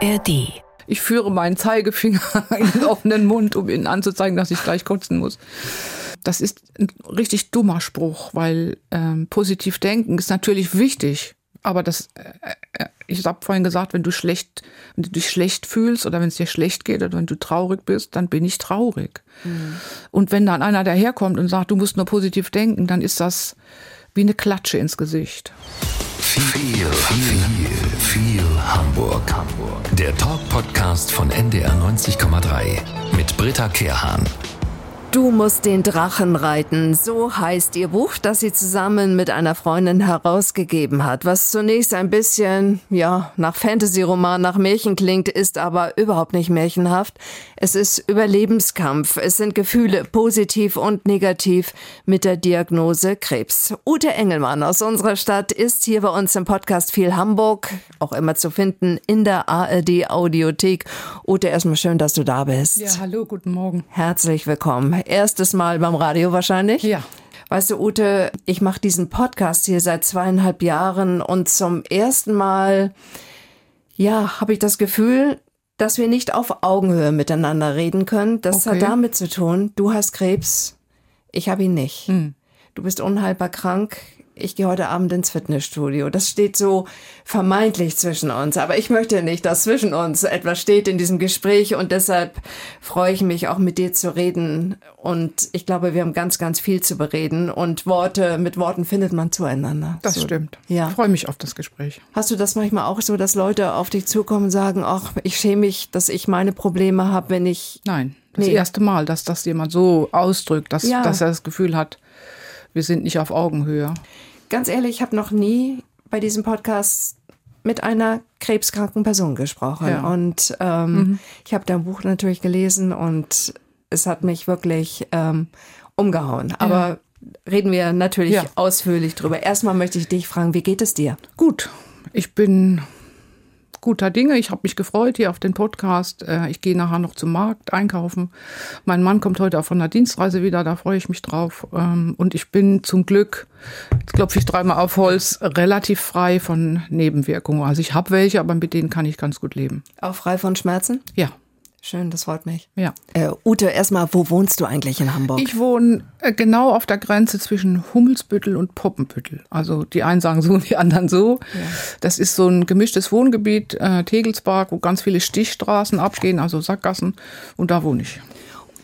ARD. Ich führe meinen Zeigefinger in den offenen Mund, um ihnen anzuzeigen, dass ich gleich kotzen muss. Das ist ein richtig dummer Spruch, weil ähm, positiv denken ist natürlich wichtig. Aber das, äh, äh ich habe vorhin gesagt, wenn du schlecht, wenn du dich schlecht fühlst oder wenn es dir schlecht geht oder wenn du traurig bist, dann bin ich traurig. Mhm. Und wenn dann einer daherkommt und sagt, du musst nur positiv denken, dann ist das wie eine Klatsche ins Gesicht. Viel, viel, viel Hamburg. Hamburg. Der Talk-Podcast von NDR 90,3 mit Britta Kehrhahn. Du musst den Drachen reiten, so heißt ihr Buch, das sie zusammen mit einer Freundin herausgegeben hat. Was zunächst ein bisschen, ja, nach Fantasy-Roman, nach Märchen klingt, ist aber überhaupt nicht märchenhaft. Es ist Überlebenskampf. Es sind Gefühle, positiv und negativ, mit der Diagnose Krebs. Ute Engelmann aus unserer Stadt ist hier bei uns im Podcast viel Hamburg, auch immer zu finden in der ARD Audiothek. Ute, erstmal schön, dass du da bist. Ja, hallo, guten Morgen. Herzlich willkommen erstes Mal beim Radio wahrscheinlich. Ja. Weißt du, Ute, ich mache diesen Podcast hier seit zweieinhalb Jahren und zum ersten Mal, ja, habe ich das Gefühl, dass wir nicht auf Augenhöhe miteinander reden können. Das okay. hat damit zu tun, du hast Krebs, ich habe ihn nicht. Hm. Du bist unheilbar krank, ich gehe heute Abend ins Fitnessstudio. Das steht so vermeintlich zwischen uns. Aber ich möchte nicht, dass zwischen uns etwas steht in diesem Gespräch. Und deshalb freue ich mich auch mit dir zu reden. Und ich glaube, wir haben ganz, ganz viel zu bereden. Und Worte, mit Worten findet man zueinander. Das so, stimmt. Ja. Ich freue mich auf das Gespräch. Hast du das manchmal auch so, dass Leute auf dich zukommen und sagen, ach, ich schäme mich, dass ich meine Probleme habe, wenn ich. Nein. Das nee. erste Mal, dass das jemand so ausdrückt, dass, ja. dass er das Gefühl hat, wir sind nicht auf Augenhöhe ganz ehrlich, ich habe noch nie bei diesem Podcast mit einer krebskranken Person gesprochen. Ja. Und ähm, mhm. ich habe dein Buch natürlich gelesen und es hat mich wirklich ähm, umgehauen. Aber ja. reden wir natürlich ja. ausführlich drüber. Erstmal möchte ich dich fragen, wie geht es dir? Gut. Ich bin guter Dinge. Ich habe mich gefreut hier auf den Podcast. Äh, ich gehe nachher noch zum Markt einkaufen. Mein Mann kommt heute auch von der Dienstreise wieder, da freue ich mich drauf. Ähm, und ich bin zum Glück, jetzt klopfe ich dreimal auf Holz, relativ frei von Nebenwirkungen. Also ich habe welche, aber mit denen kann ich ganz gut leben. Auch frei von Schmerzen? Ja. Schön, das freut mich. Ja. Äh, Ute, erstmal, wo wohnst du eigentlich in Hamburg? Ich wohne äh, genau auf der Grenze zwischen Hummelsbüttel und Poppenbüttel. Also die einen sagen so und die anderen so. Ja. Das ist so ein gemischtes Wohngebiet, äh, Tegelspark, wo ganz viele Stichstraßen abgehen, also Sackgassen. Und da wohne ich.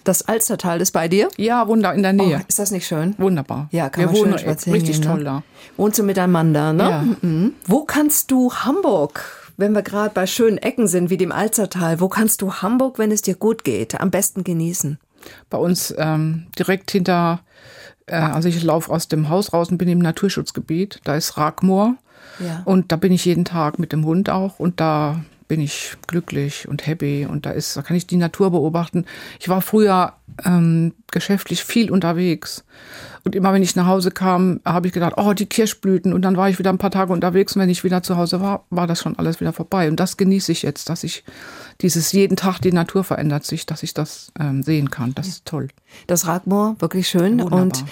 Das Alstertal ist bei dir? Ja, wunder in der Nähe. Oh, ist das nicht schön? Wunderbar. Ja, kann Wir man wohnen schön spazieren richtig gehen, toll ne? da. Wohnst du mit deinem Mann da, ne? Ja. Mhm. Wo kannst du Hamburg wenn wir gerade bei schönen Ecken sind, wie dem Alzertal, wo kannst du Hamburg, wenn es dir gut geht, am besten genießen? Bei uns ähm, direkt hinter, äh, also ich laufe aus dem Haus raus und bin im Naturschutzgebiet. Da ist Ragmoor. Ja. Und da bin ich jeden Tag mit dem Hund auch. Und da bin ich glücklich und happy und da ist, da kann ich die Natur beobachten. Ich war früher ähm, geschäftlich viel unterwegs und immer wenn ich nach Hause kam, habe ich gedacht, oh die Kirschblüten und dann war ich wieder ein paar Tage unterwegs und wenn ich wieder zu Hause war, war das schon alles wieder vorbei und das genieße ich jetzt, dass ich dieses jeden Tag die Natur verändert sich, dass ich das ähm, sehen kann. Das ist toll. Das Ragmoor wirklich schön Wunderbar. und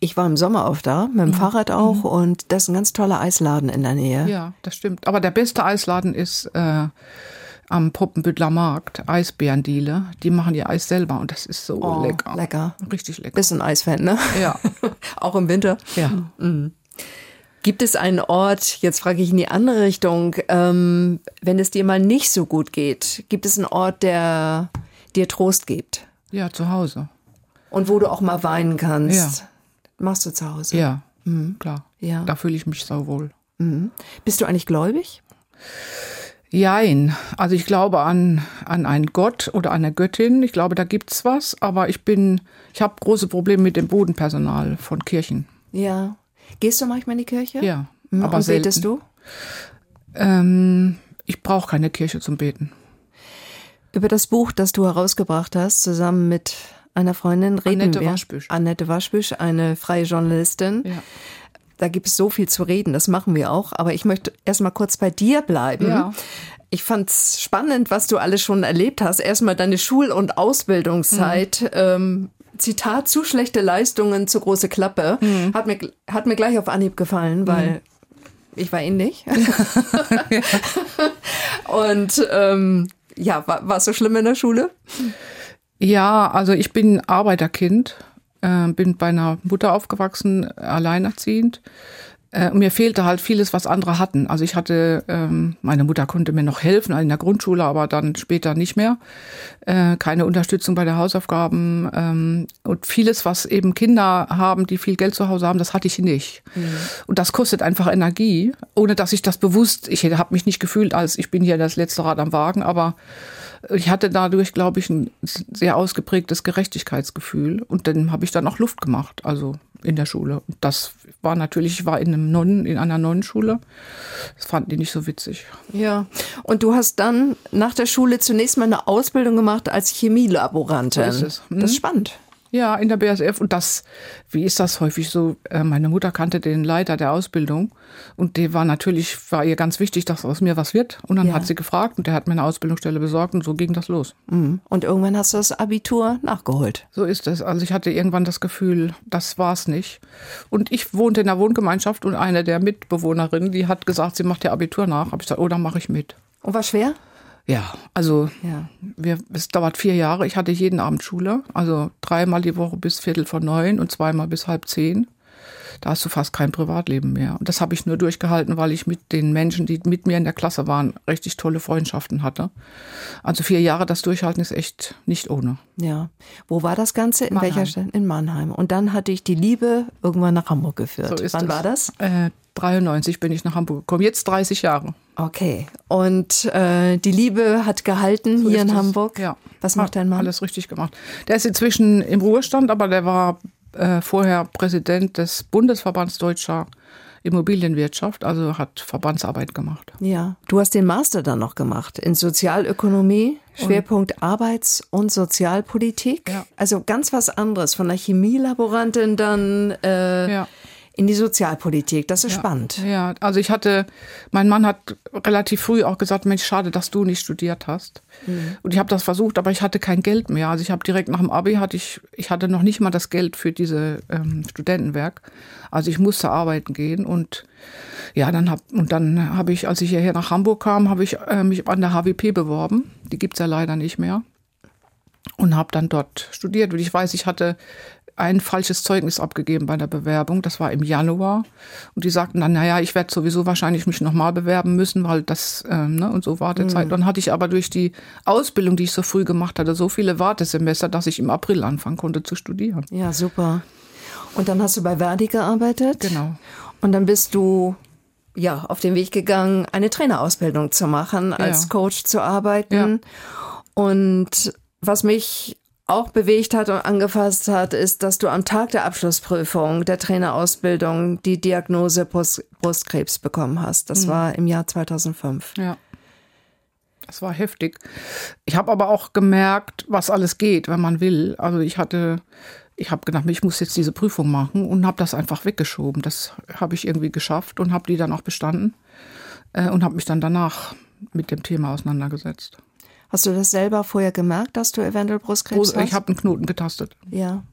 ich war im Sommer oft da, mit dem ja. Fahrrad auch, mhm. und das ist ein ganz toller Eisladen in der Nähe. Ja, das stimmt. Aber der beste Eisladen ist äh, am Poppenbüttler Markt, Eisbärendiele. Die machen ihr Eis selber und das ist so oh, lecker. Lecker. Richtig lecker. Bist ein Eisfan, ne? Ja. auch im Winter? Ja. Mhm. Gibt es einen Ort, jetzt frage ich in die andere Richtung, ähm, wenn es dir mal nicht so gut geht, gibt es einen Ort, der dir Trost gibt? Ja, zu Hause. Und wo du auch mal weinen kannst? Ja. Machst du zu Hause? Ja, mhm. klar. Ja. Da fühle ich mich so wohl. Mhm. Bist du eigentlich gläubig? Jein. Also ich glaube an, an einen Gott oder eine Göttin. Ich glaube, da gibt's was. Aber ich bin, ich habe große Probleme mit dem Bodenpersonal von Kirchen. Ja. Gehst du manchmal in die Kirche? Ja. Mhm. Aber Und betest du? Ähm, ich brauche keine Kirche zum Beten. Über das Buch, das du herausgebracht hast, zusammen mit einer Freundin reden Annette wir. Waschbüsch. Annette Waschbüsch, eine freie Journalistin. Ja. Da gibt es so viel zu reden, das machen wir auch. Aber ich möchte erstmal kurz bei dir bleiben. Ja. Ich fand's spannend, was du alles schon erlebt hast. Erstmal deine Schul- und Ausbildungszeit. Mhm. Ähm, Zitat, zu schlechte Leistungen, zu große Klappe. Mhm. Hat, mir, hat mir gleich auf Anhieb gefallen, weil mhm. ich war ähnlich. Und ähm, ja, war es so schlimm in der Schule? Ja, also ich bin Arbeiterkind, äh, bin bei einer Mutter aufgewachsen, alleinerziehend. Äh, mir fehlte halt vieles, was andere hatten. Also ich hatte, ähm, meine Mutter konnte mir noch helfen in der Grundschule, aber dann später nicht mehr. Äh, keine Unterstützung bei der Hausaufgaben ähm, und vieles, was eben Kinder haben, die viel Geld zu Hause haben, das hatte ich nicht. Mhm. Und das kostet einfach Energie, ohne dass ich das bewusst, ich habe mich nicht gefühlt, als ich bin hier das letzte Rad am Wagen, aber ich hatte dadurch, glaube ich, ein sehr ausgeprägtes Gerechtigkeitsgefühl und dann habe ich dann auch Luft gemacht, also in der Schule. Das war natürlich, ich war in einem Nonnen, in einer Nonnenschule. Das fanden die nicht so witzig. Ja. Und du hast dann nach der Schule zunächst mal eine Ausbildung gemacht als Chemielaborantin. So ist es. Hm? Das ist spannend. Ja, in der BASF. Und das, wie ist das häufig so? Äh, meine Mutter kannte den Leiter der Ausbildung und der war natürlich, war ihr ganz wichtig, dass aus mir was wird. Und dann ja. hat sie gefragt und der hat mir eine Ausbildungsstelle besorgt und so ging das los. Mhm. Und irgendwann hast du das Abitur nachgeholt. So ist es. Also ich hatte irgendwann das Gefühl, das war's nicht. Und ich wohnte in der Wohngemeinschaft und eine der Mitbewohnerinnen, die hat gesagt, sie macht ihr Abitur nach. Habe ich gesagt, oh, dann mache ich mit. Und war schwer? Ja, also ja. Wir, es dauert vier Jahre. Ich hatte jeden Abend Schule, also dreimal die Woche bis Viertel vor neun und zweimal bis halb zehn. Da hast du fast kein Privatleben mehr. Und das habe ich nur durchgehalten, weil ich mit den Menschen, die mit mir in der Klasse waren, richtig tolle Freundschaften hatte. Also vier Jahre das Durchhalten ist echt nicht ohne. Ja. Wo war das Ganze? In Mannheim. welcher Stadt? In Mannheim. Und dann hatte ich die Liebe irgendwann nach Hamburg geführt. So Wann es. war das? Äh, 93 bin ich nach Hamburg gekommen. Jetzt 30 Jahre. Okay. Und äh, die Liebe hat gehalten so hier in es. Hamburg. Ja. Was macht dein Mann? Alles richtig gemacht. Der ist inzwischen im Ruhestand, aber der war äh, vorher Präsident des Bundesverbands Deutscher Immobilienwirtschaft, also hat Verbandsarbeit gemacht. Ja, du hast den Master dann noch gemacht in Sozialökonomie, Schwerpunkt und Arbeits- und Sozialpolitik. Ja. Also ganz was anderes von der Chemielaborantin dann äh, ja in die Sozialpolitik. Das ist ja, spannend. Ja, also ich hatte, mein Mann hat relativ früh auch gesagt, Mensch, schade, dass du nicht studiert hast. Mhm. Und ich habe das versucht, aber ich hatte kein Geld mehr. Also ich habe direkt nach dem Abi hatte ich, ich hatte noch nicht mal das Geld für diese ähm, Studentenwerk. Also ich musste arbeiten gehen und ja, dann hab, und dann habe ich, als ich hierher nach Hamburg kam, habe ich äh, mich an der HWP beworben. Die gibt's ja leider nicht mehr und habe dann dort studiert. Und ich weiß, ich hatte ein falsches Zeugnis abgegeben bei der Bewerbung. Das war im Januar. Und die sagten dann, naja, ich werde sowieso wahrscheinlich mich nochmal bewerben müssen, weil das, ähm, ne, und so Wartezeit. Mhm. Dann hatte ich aber durch die Ausbildung, die ich so früh gemacht hatte, so viele Wartesemester, dass ich im April anfangen konnte zu studieren. Ja, super. Und dann hast du bei Verdi gearbeitet? Genau. Und dann bist du ja auf den Weg gegangen, eine Trainerausbildung zu machen, als ja. Coach zu arbeiten. Ja. Und was mich auch bewegt hat und angefasst hat, ist, dass du am Tag der Abschlussprüfung der Trainerausbildung die Diagnose Brust Brustkrebs bekommen hast. Das mhm. war im Jahr 2005. Ja. Das war heftig. Ich habe aber auch gemerkt, was alles geht, wenn man will. Also ich hatte, ich habe gedacht, ich muss jetzt diese Prüfung machen und habe das einfach weggeschoben. Das habe ich irgendwie geschafft und habe die dann auch bestanden äh, und habe mich dann danach mit dem Thema auseinandergesetzt. Hast du das selber vorher gemerkt, dass du eventuell Brustkrebs hast? Ich habe einen Knoten getastet. Ja.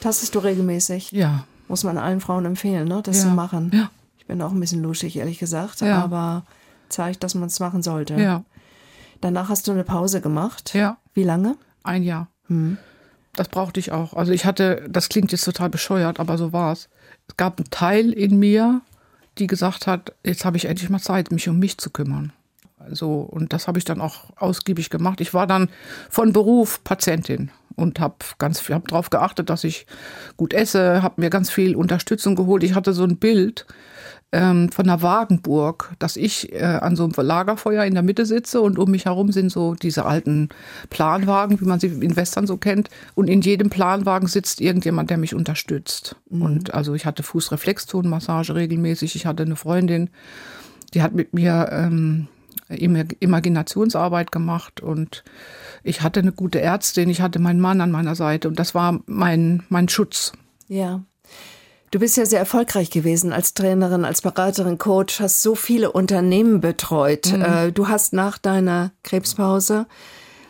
Tastest du regelmäßig? Ja. Muss man allen Frauen empfehlen, ne, das ja. zu machen. Ja. Ich bin auch ein bisschen luschig, ehrlich gesagt, ja. aber zeigt, dass man es machen sollte. Ja. Danach hast du eine Pause gemacht. Ja. Wie lange? Ein Jahr. Hm. Das brauchte ich auch. Also ich hatte, das klingt jetzt total bescheuert, aber so war es. Es gab einen Teil in mir, die gesagt hat, jetzt habe ich endlich mal Zeit, mich um mich zu kümmern. So, und das habe ich dann auch ausgiebig gemacht. Ich war dann von Beruf Patientin und habe ganz viel, habe darauf geachtet, dass ich gut esse, habe mir ganz viel Unterstützung geholt. Ich hatte so ein Bild ähm, von einer Wagenburg, dass ich äh, an so einem Lagerfeuer in der Mitte sitze und um mich herum sind so diese alten Planwagen, wie man sie in Western so kennt. Und in jedem Planwagen sitzt irgendjemand, der mich unterstützt. Mhm. Und also ich hatte Fußreflexzonenmassage regelmäßig. Ich hatte eine Freundin, die hat mit mir ähm, Imaginationsarbeit gemacht und ich hatte eine gute Ärztin, ich hatte meinen Mann an meiner Seite und das war mein, mein Schutz. Ja. Du bist ja sehr erfolgreich gewesen als Trainerin, als Beraterin, Coach, hast so viele Unternehmen betreut. Mhm. Äh, du hast nach deiner Krebspause,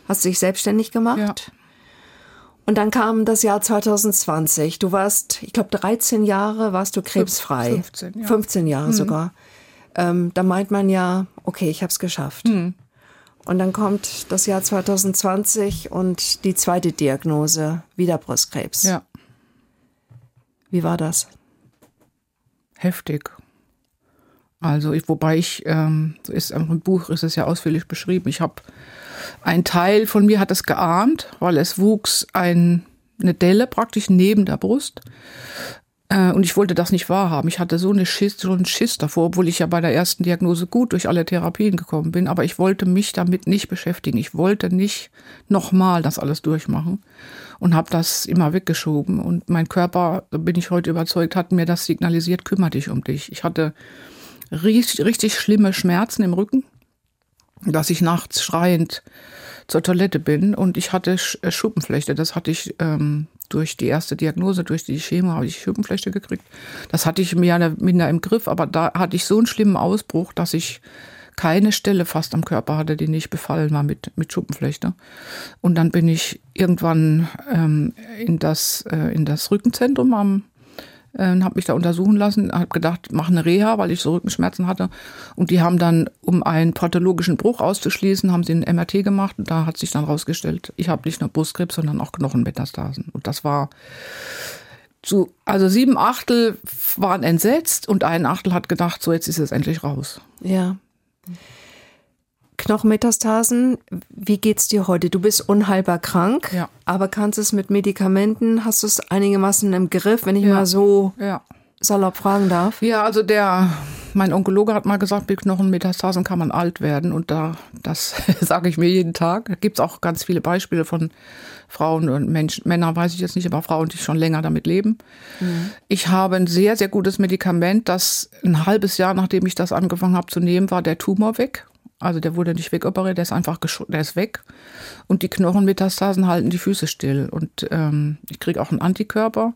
hast dich selbstständig gemacht. Ja. Und dann kam das Jahr 2020. Du warst, ich glaube, 13 Jahre warst du krebsfrei. 15, ja. 15 Jahre mhm. sogar. Ähm, da meint man ja, okay, ich habe es geschafft. Mhm. Und dann kommt das Jahr 2020 und die zweite Diagnose, wieder Brustkrebs. Ja. Wie war das? Heftig. Also, ich, wobei ich, ähm, ist im Buch ist es ja ausführlich beschrieben. Ich habe ein Teil von mir hat es geahnt, weil es wuchs ein, eine Delle praktisch neben der Brust. Äh, und ich wollte das nicht wahrhaben. Ich hatte so, eine Schiss, so einen Schiss davor, obwohl ich ja bei der ersten Diagnose gut durch alle Therapien gekommen bin. Aber ich wollte mich damit nicht beschäftigen. Ich wollte nicht nochmal das alles durchmachen und habe das immer weggeschoben. Und mein Körper, bin ich heute überzeugt, hat mir das signalisiert, kümmere dich um dich. Ich hatte richtig, richtig schlimme Schmerzen im Rücken, dass ich nachts schreiend zur Toilette bin und ich hatte äh, Schuppenflechte. Das hatte ich ähm, durch die erste Diagnose, durch die Chemo habe ich Schuppenflechte gekriegt. Das hatte ich mehr oder minder im Griff, aber da hatte ich so einen schlimmen Ausbruch, dass ich keine Stelle fast am Körper hatte, die nicht befallen war mit, mit Schuppenflechte. Und dann bin ich irgendwann ähm, in, das, äh, in das Rückenzentrum am äh, habe mich da untersuchen lassen, habe gedacht, mach eine Reha, weil ich so Rückenschmerzen hatte. Und die haben dann, um einen pathologischen Bruch auszuschließen, haben sie ein MRT gemacht und da hat sich dann rausgestellt, ich habe nicht nur Brustkrebs, sondern auch Knochenmetastasen. Und das war zu, also sieben Achtel waren entsetzt und ein Achtel hat gedacht, so jetzt ist es endlich raus. Ja. Knochenmetastasen, wie geht's dir heute? Du bist unheilbar krank, ja. aber kannst es mit Medikamenten, hast du es einigermaßen im Griff, wenn ich ja. mal so ja. salopp fragen darf? Ja, also der, mein Onkologe hat mal gesagt, mit Knochenmetastasen kann man alt werden und da, das sage ich mir jeden Tag. Da gibt's auch ganz viele Beispiele von Frauen und Menschen, Männer weiß ich jetzt nicht, aber Frauen, die schon länger damit leben. Mhm. Ich habe ein sehr, sehr gutes Medikament, das ein halbes Jahr, nachdem ich das angefangen habe zu nehmen, war der Tumor weg. Also der wurde nicht wegoperiert, der ist einfach der ist weg. Und die Knochenmetastasen halten die Füße still. Und ähm, ich kriege auch einen Antikörper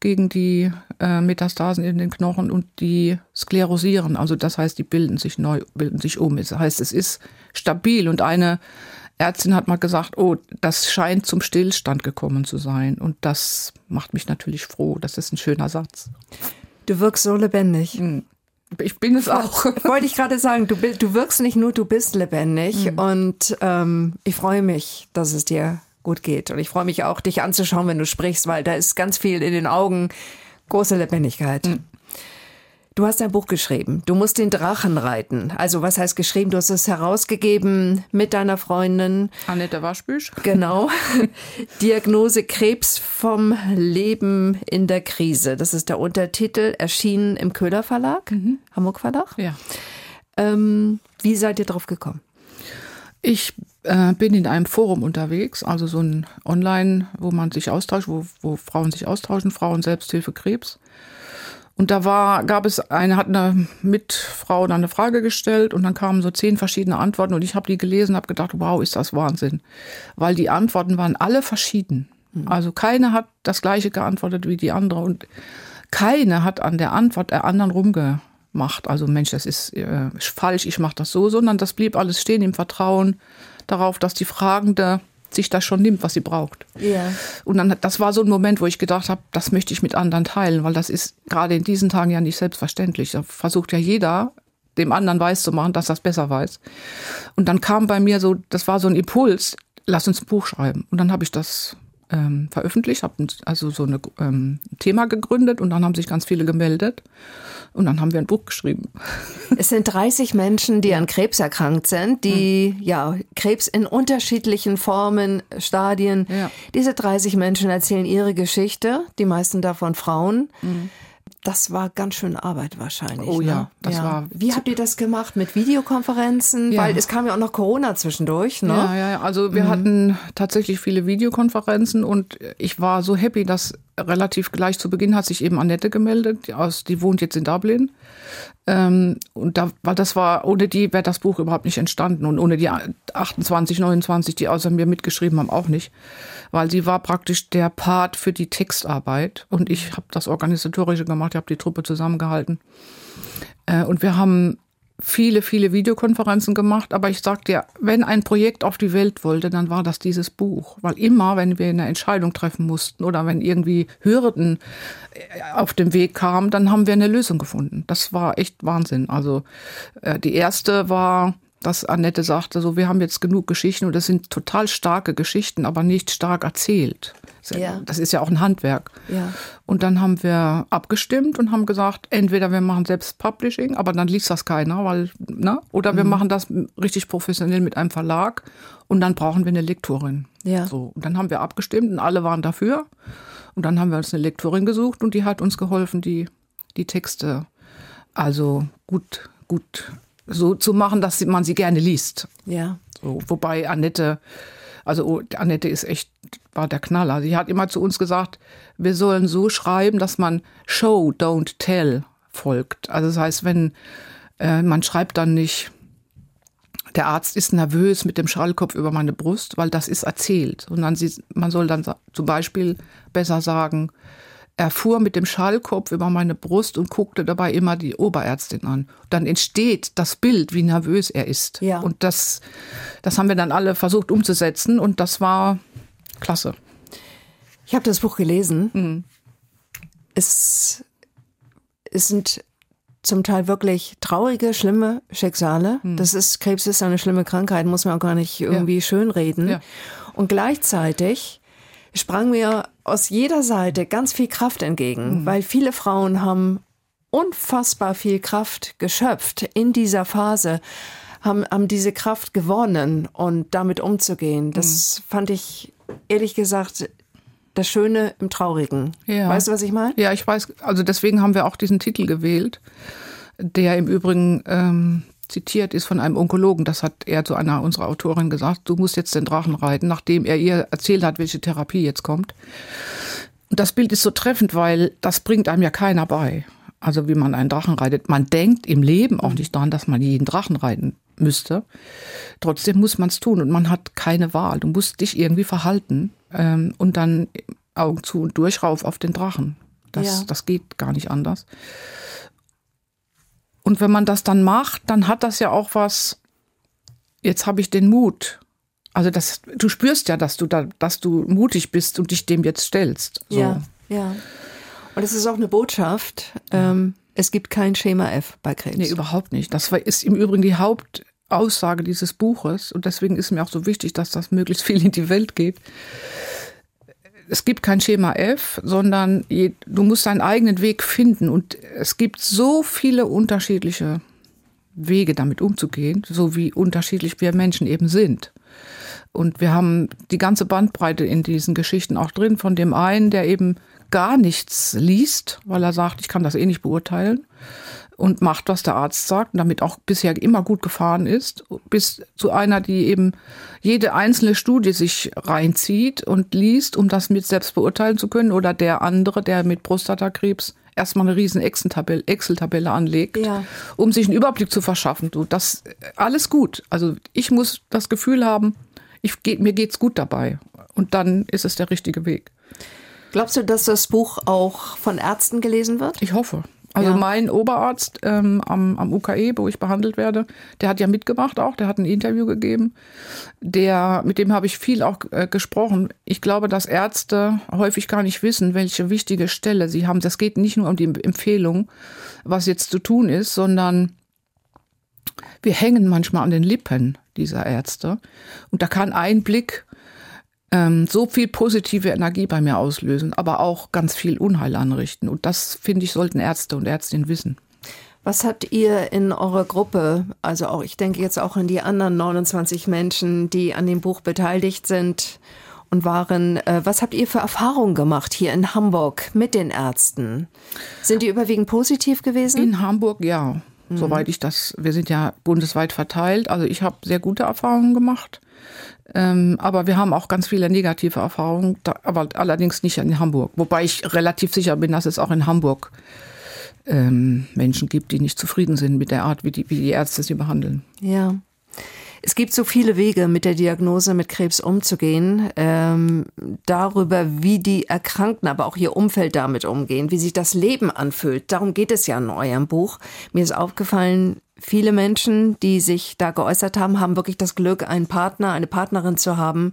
gegen die äh, Metastasen in den Knochen und die sklerosieren. Also das heißt, die bilden sich neu, bilden sich um. Das heißt, es ist stabil. Und eine Ärztin hat mal gesagt, oh, das scheint zum Stillstand gekommen zu sein. Und das macht mich natürlich froh. Das ist ein schöner Satz. Du wirkst so lebendig. Mhm. Ich bin es auch. Wollte ich gerade sagen, du, du wirkst nicht nur, du bist lebendig. Mhm. Und ähm, ich freue mich, dass es dir gut geht. Und ich freue mich auch, dich anzuschauen, wenn du sprichst, weil da ist ganz viel in den Augen, große Lebendigkeit. Mhm. Du hast ein Buch geschrieben. Du musst den Drachen reiten. Also was heißt geschrieben? Du hast es herausgegeben mit deiner Freundin. Annette Waschbüsch. Genau. Diagnose Krebs vom Leben in der Krise. Das ist der Untertitel, erschienen im Köhler Verlag, mhm. Hamburg Verlag. Ja. Ähm, wie seid ihr drauf gekommen? Ich äh, bin in einem Forum unterwegs, also so ein Online, wo man sich austauscht, wo, wo Frauen sich austauschen, Frauen Selbsthilfe Krebs. Und da war, gab es eine, hat eine Mitfrau dann eine Frage gestellt und dann kamen so zehn verschiedene Antworten und ich habe die gelesen, habe gedacht, wow, ist das Wahnsinn, weil die Antworten waren alle verschieden. Mhm. Also keine hat das gleiche geantwortet wie die andere und keine hat an der Antwort der anderen rumgemacht. Also Mensch, das ist äh, falsch, ich mache das so, sondern das blieb alles stehen im Vertrauen darauf, dass die Fragende sich das schon nimmt, was sie braucht. Ja. Und dann, das war so ein Moment, wo ich gedacht habe, das möchte ich mit anderen teilen, weil das ist gerade in diesen Tagen ja nicht selbstverständlich. Da versucht ja jeder, dem anderen weiß zu machen, dass das besser weiß. Und dann kam bei mir so, das war so ein Impuls, lass uns ein Buch schreiben. Und dann habe ich das ähm, veröffentlicht, habe also so ein ähm, Thema gegründet und dann haben sich ganz viele gemeldet und dann haben wir ein Buch geschrieben. Es sind 30 Menschen, die an Krebs erkrankt sind, die mhm. ja Krebs in unterschiedlichen Formen, Stadien. Ja. Diese 30 Menschen erzählen ihre Geschichte, die meisten davon Frauen. Mhm. Das war ganz schön Arbeit wahrscheinlich. Oh ja, ne? das ja. war. Wie habt ihr das gemacht mit Videokonferenzen? Ja. Weil es kam ja auch noch Corona zwischendurch. Ne? Ja, ja, also wir mhm. hatten tatsächlich viele Videokonferenzen und ich war so happy, dass relativ gleich zu Beginn hat sich eben Annette gemeldet, die, aus, die wohnt jetzt in Dublin. Ähm, und da, weil das war, ohne die wäre das Buch überhaupt nicht entstanden und ohne die 28, 29, die außer mir mitgeschrieben haben, auch nicht. Weil sie war praktisch der Part für die Textarbeit und ich habe das Organisatorische gemacht, ich habe die Truppe zusammengehalten. Äh, und wir haben viele, viele Videokonferenzen gemacht, aber ich sag dir, wenn ein Projekt auf die Welt wollte, dann war das dieses Buch. Weil immer, wenn wir eine Entscheidung treffen mussten oder wenn irgendwie Hürden äh, auf dem Weg kamen, dann haben wir eine Lösung gefunden. Das war echt Wahnsinn. Also äh, die erste war, dass Annette sagte, so wir haben jetzt genug Geschichten und das sind total starke Geschichten, aber nicht stark erzählt. Ja. Das ist ja auch ein Handwerk. Ja. Und dann haben wir abgestimmt und haben gesagt, entweder wir machen selbst Publishing, aber dann liest das keiner, weil, ne? Oder mhm. wir machen das richtig professionell mit einem Verlag und dann brauchen wir eine Lektorin. Ja. So. Und dann haben wir abgestimmt und alle waren dafür. Und dann haben wir uns eine Lektorin gesucht und die hat uns geholfen, die, die Texte also gut, gut so zu machen, dass man sie gerne liest. Ja. So, wobei Annette, also Annette ist echt, war der Knaller. Sie hat immer zu uns gesagt, wir sollen so schreiben, dass man Show, don't tell folgt. Also das heißt, wenn äh, man schreibt dann nicht, der Arzt ist nervös mit dem Schallkopf über meine Brust, weil das ist erzählt. Sondern sie, man soll dann zum Beispiel besser sagen, er fuhr mit dem Schallkopf über meine Brust und guckte dabei immer die Oberärztin an. Dann entsteht das Bild, wie nervös er ist. Ja. Und das, das haben wir dann alle versucht umzusetzen und das war klasse. Ich habe das Buch gelesen. Mhm. Es, es sind zum Teil wirklich traurige, schlimme Schicksale. Mhm. Das ist, Krebs ist eine schlimme Krankheit, muss man auch gar nicht irgendwie ja. schönreden. Ja. Und gleichzeitig sprang mir aus jeder Seite ganz viel Kraft entgegen, mhm. weil viele Frauen haben unfassbar viel Kraft geschöpft in dieser Phase, haben, haben diese Kraft gewonnen und damit umzugehen. Das mhm. fand ich ehrlich gesagt das Schöne im Traurigen. Ja. Weißt du, was ich meine? Ja, ich weiß. Also deswegen haben wir auch diesen Titel gewählt, der im Übrigen ähm, zitiert ist von einem Onkologen. Das hat er zu einer unserer Autorinnen gesagt. Du musst jetzt den Drachen reiten, nachdem er ihr erzählt hat, welche Therapie jetzt kommt. Und das Bild ist so treffend, weil das bringt einem ja keiner bei. Also wie man einen Drachen reitet. Man denkt im Leben auch nicht daran, dass man jeden Drachen reiten müsste. Trotzdem muss man es tun und man hat keine Wahl. Du musst dich irgendwie verhalten ähm, und dann Augen zu und durch rauf auf den Drachen. Das, ja. das geht gar nicht anders. Und wenn man das dann macht, dann hat das ja auch was, jetzt habe ich den Mut. Also das, du spürst ja, dass du da, dass du mutig bist und dich dem jetzt stellst. So. Ja, ja. Und es ist auch eine Botschaft. Ähm, es gibt kein Schema F bei Krebs. Nee, überhaupt nicht. Das ist im Übrigen die Hauptaussage dieses Buches. Und deswegen ist mir auch so wichtig, dass das möglichst viel in die Welt geht es gibt kein Schema F, sondern je, du musst deinen eigenen Weg finden. Und es gibt so viele unterschiedliche Wege, damit umzugehen, so wie unterschiedlich wir Menschen eben sind. Und wir haben die ganze Bandbreite in diesen Geschichten auch drin, von dem einen, der eben gar nichts liest, weil er sagt, ich kann das eh nicht beurteilen und macht, was der Arzt sagt und damit auch bisher immer gut gefahren ist, bis zu einer, die eben jede einzelne Studie sich reinzieht und liest, um das mit selbst beurteilen zu können, oder der andere, der mit Prostatakrebs erstmal eine riesen Excel-Tabelle anlegt, ja. um sich einen Überblick zu verschaffen. Du, das alles gut. Also ich muss das Gefühl haben, ich, mir geht's gut dabei. Und dann ist es der richtige Weg. Glaubst du, dass das Buch auch von Ärzten gelesen wird? Ich hoffe. Also ja. mein Oberarzt ähm, am, am UKE, wo ich behandelt werde, der hat ja mitgemacht auch, der hat ein Interview gegeben. Der, mit dem habe ich viel auch äh, gesprochen. Ich glaube, dass Ärzte häufig gar nicht wissen, welche wichtige Stelle sie haben. Das geht nicht nur um die Empfehlung, was jetzt zu tun ist, sondern wir hängen manchmal an den Lippen dieser Ärzte. Und da kann ein Blick ähm, so viel positive Energie bei mir auslösen, aber auch ganz viel Unheil anrichten. Und das, finde ich, sollten Ärzte und Ärztinnen wissen. Was habt ihr in eurer Gruppe, also auch, ich denke jetzt auch an die anderen 29 Menschen, die an dem Buch beteiligt sind und waren, äh, was habt ihr für Erfahrungen gemacht hier in Hamburg mit den Ärzten? Sind die überwiegend positiv gewesen? In Hamburg, ja. Mhm. Soweit ich das, wir sind ja bundesweit verteilt. Also ich habe sehr gute Erfahrungen gemacht. Ähm, aber wir haben auch ganz viele negative Erfahrungen, da, aber allerdings nicht in Hamburg. Wobei ich relativ sicher bin, dass es auch in Hamburg ähm, Menschen gibt, die nicht zufrieden sind mit der Art, wie die, wie die Ärzte sie behandeln. Ja. Es gibt so viele Wege, mit der Diagnose mit Krebs umzugehen, ähm, darüber, wie die Erkrankten, aber auch ihr Umfeld damit umgehen, wie sich das Leben anfühlt. Darum geht es ja in eurem Buch. Mir ist aufgefallen, viele Menschen, die sich da geäußert haben, haben wirklich das Glück, einen Partner, eine Partnerin zu haben,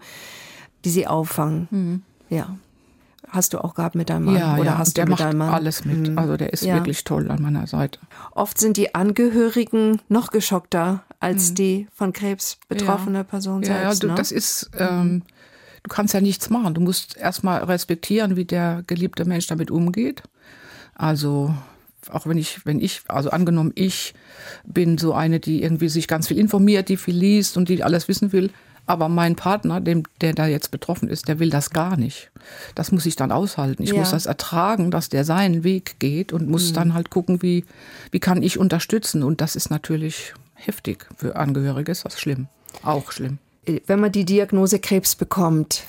die sie auffangen. Mhm. Ja. Hast du auch gehabt mit deinem Mann? Ja, oder ja. hast der du mit macht deinem Mann? alles mit. Mhm. Also der ist ja. wirklich toll an meiner Seite. Oft sind die Angehörigen noch geschockter als mhm. die von Krebs betroffene ja. Person ja, selbst. Ja, du, ne? das ist, ähm, du kannst ja nichts machen. Du musst erstmal respektieren, wie der geliebte Mensch damit umgeht. Also auch wenn ich, wenn ich, also angenommen, ich bin so eine, die irgendwie sich ganz viel informiert, die viel liest und die alles wissen will, aber mein Partner, dem, der da jetzt betroffen ist, der will das gar nicht. Das muss ich dann aushalten. Ich ja. muss das ertragen, dass der seinen Weg geht und muss mhm. dann halt gucken, wie, wie kann ich unterstützen. Und das ist natürlich heftig. Für Angehörige ist das schlimm. Auch schlimm. Wenn man die Diagnose Krebs bekommt,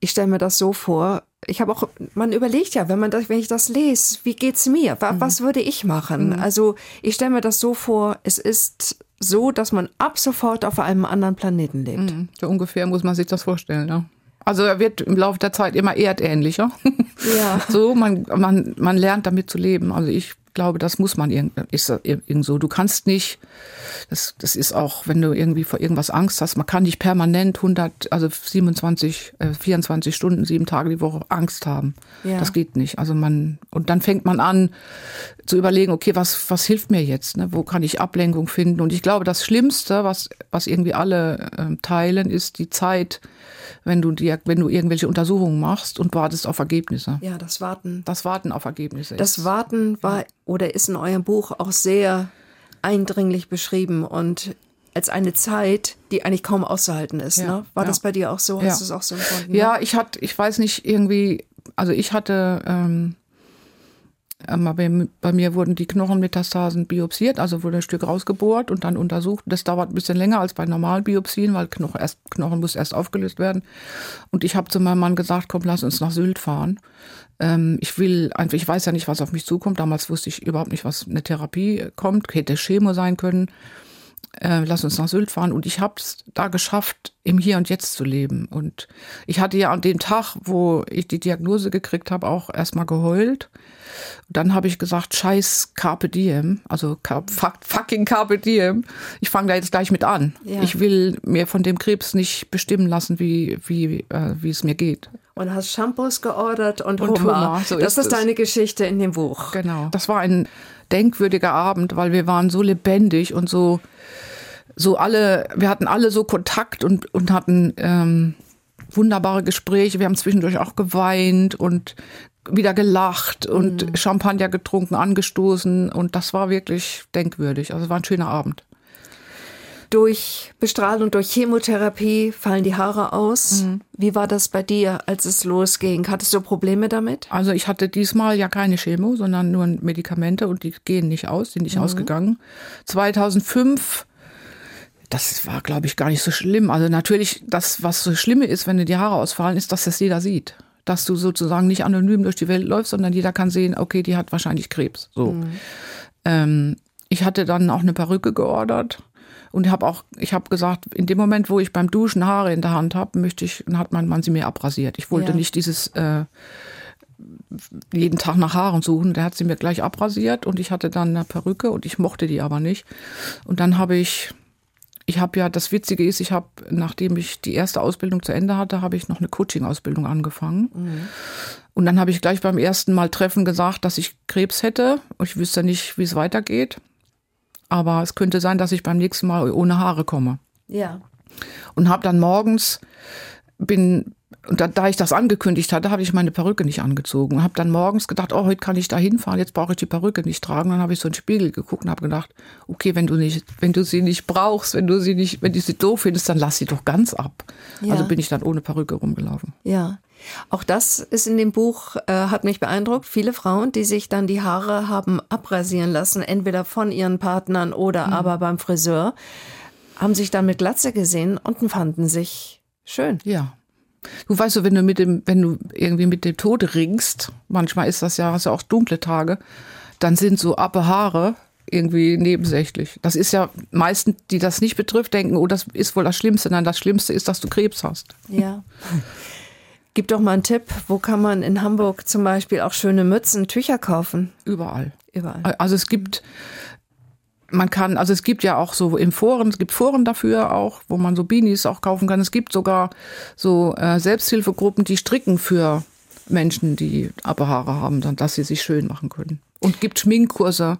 ich stelle mir das so vor, ich habe auch, man überlegt ja, wenn man das, wenn ich das lese, wie geht's mir? Was, mhm. würde ich machen? Mhm. Also ich stelle mir das so vor, es ist so, dass man ab sofort auf einem anderen Planeten lebt. Mhm. So ungefähr muss man sich das vorstellen, ja. Also er wird im Laufe der Zeit immer erdähnlicher. Ja. So, man, man, man lernt damit zu leben. Also ich glaube, das muss man irgend, ist irgend so. Du kannst nicht, das, das ist auch, wenn du irgendwie vor irgendwas Angst hast, man kann nicht permanent 100, also 27, äh, 24 Stunden, sieben Tage die Woche Angst haben. Ja. Das geht nicht. Also man, und dann fängt man an zu überlegen, okay, was, was hilft mir jetzt? Ne? Wo kann ich Ablenkung finden? Und ich glaube, das Schlimmste, was, was irgendwie alle äh, teilen, ist die Zeit, wenn du dir, wenn du irgendwelche Untersuchungen machst und wartest auf Ergebnisse. Ja, das Warten. Das Warten auf Ergebnisse. Das Warten war oder ist in eurem Buch auch sehr eindringlich beschrieben und als eine Zeit, die eigentlich kaum auszuhalten ist. Ja, ne? War ja. das bei dir auch so? Hast ja. du es auch so empfunden? Ja, ich hatte, ich weiß nicht, irgendwie, also ich hatte ähm, bei mir wurden die Knochenmetastasen biopsiert, also wurde ein Stück rausgebohrt und dann untersucht. Das dauert ein bisschen länger als bei normalen Biopsien, weil Knochen, erst, Knochen muss erst aufgelöst werden. Und ich habe zu meinem Mann gesagt, komm, lass uns nach Sylt fahren. Ähm, ich will einfach, ich weiß ja nicht, was auf mich zukommt. Damals wusste ich überhaupt nicht, was eine Therapie kommt. Hätte Chemo sein können. Äh, lass uns nach Sylt fahren. Und ich habe es da geschafft, im Hier und Jetzt zu leben. Und ich hatte ja an dem Tag, wo ich die Diagnose gekriegt habe, auch erstmal geheult dann habe ich gesagt, scheiß Carpe Diem, also fucking Carpe Diem. Ich fange da jetzt gleich mit an. Ja. Ich will mir von dem Krebs nicht bestimmen lassen, wie, wie, äh, wie es mir geht. Und hast Shampoos geordert und, und Hummer. Hummer. So das ist, ist deine Geschichte in dem Buch. Genau. Das war ein denkwürdiger Abend, weil wir waren so lebendig und so, so alle, wir hatten alle so Kontakt und, und hatten ähm, wunderbare Gespräche. Wir haben zwischendurch auch geweint und wieder gelacht und mhm. Champagner getrunken, angestoßen und das war wirklich denkwürdig. Also war ein schöner Abend. Durch Bestrahlung, durch Chemotherapie fallen die Haare aus. Mhm. Wie war das bei dir, als es losging? Hattest du Probleme damit? Also ich hatte diesmal ja keine Chemo, sondern nur Medikamente und die gehen nicht aus, sind nicht mhm. ausgegangen. 2005 das war, glaube ich, gar nicht so schlimm. Also natürlich, das, was so schlimme ist, wenn dir die Haare ausfallen, ist, dass das jeder sieht dass du sozusagen nicht anonym durch die Welt läufst, sondern jeder kann sehen, okay, die hat wahrscheinlich Krebs. So. Mhm. Ähm, ich hatte dann auch eine Perücke geordert und habe auch, ich habe gesagt, in dem Moment, wo ich beim Duschen Haare in der Hand habe, möchte ich, dann hat mein Mann sie mir abrasiert. Ich wollte ja. nicht dieses äh, jeden Tag nach Haaren suchen. Der hat sie mir gleich abrasiert und ich hatte dann eine Perücke und ich mochte die aber nicht. Und dann habe ich ich habe ja, das Witzige ist, ich habe, nachdem ich die erste Ausbildung zu Ende hatte, habe ich noch eine Coaching-Ausbildung angefangen. Mhm. Und dann habe ich gleich beim ersten Mal Treffen gesagt, dass ich Krebs hätte. Ich wüsste nicht, wie es weitergeht. Aber es könnte sein, dass ich beim nächsten Mal ohne Haare komme. Ja. Und habe dann morgens, bin und da, da ich das angekündigt hatte, habe ich meine Perücke nicht angezogen. Habe dann morgens gedacht, oh, heute kann ich da hinfahren, jetzt brauche ich die Perücke nicht tragen. Dann habe ich so in den Spiegel geguckt und habe gedacht, okay, wenn du nicht, wenn du sie nicht brauchst, wenn du sie nicht, wenn du sie doof findest, dann lass sie doch ganz ab. Ja. Also bin ich dann ohne Perücke rumgelaufen. Ja. Auch das ist in dem Buch, äh, hat mich beeindruckt. Viele Frauen, die sich dann die Haare haben abrasieren lassen, entweder von ihren Partnern oder mhm. aber beim Friseur, haben sich dann mit Glatze gesehen und fanden sich schön. Ja. Du weißt so, wenn du mit dem, wenn du irgendwie mit dem Tod ringst, manchmal ist das ja, hast du auch dunkle Tage, dann sind so abbe Haare irgendwie nebensächlich. Das ist ja meistens, die das nicht betrifft, denken, oh, das ist wohl das Schlimmste. Nein, das Schlimmste ist, dass du Krebs hast. Ja. Gib doch mal einen Tipp, wo kann man in Hamburg zum Beispiel auch schöne Mützen, Tücher kaufen? Überall. Überall. Also es gibt man kann, also es gibt ja auch so im Foren, es gibt Foren dafür auch, wo man so Beanies auch kaufen kann. Es gibt sogar so äh, Selbsthilfegruppen, die stricken für Menschen, die aber Haare haben, dass sie sich schön machen können. Und gibt Schminkkurse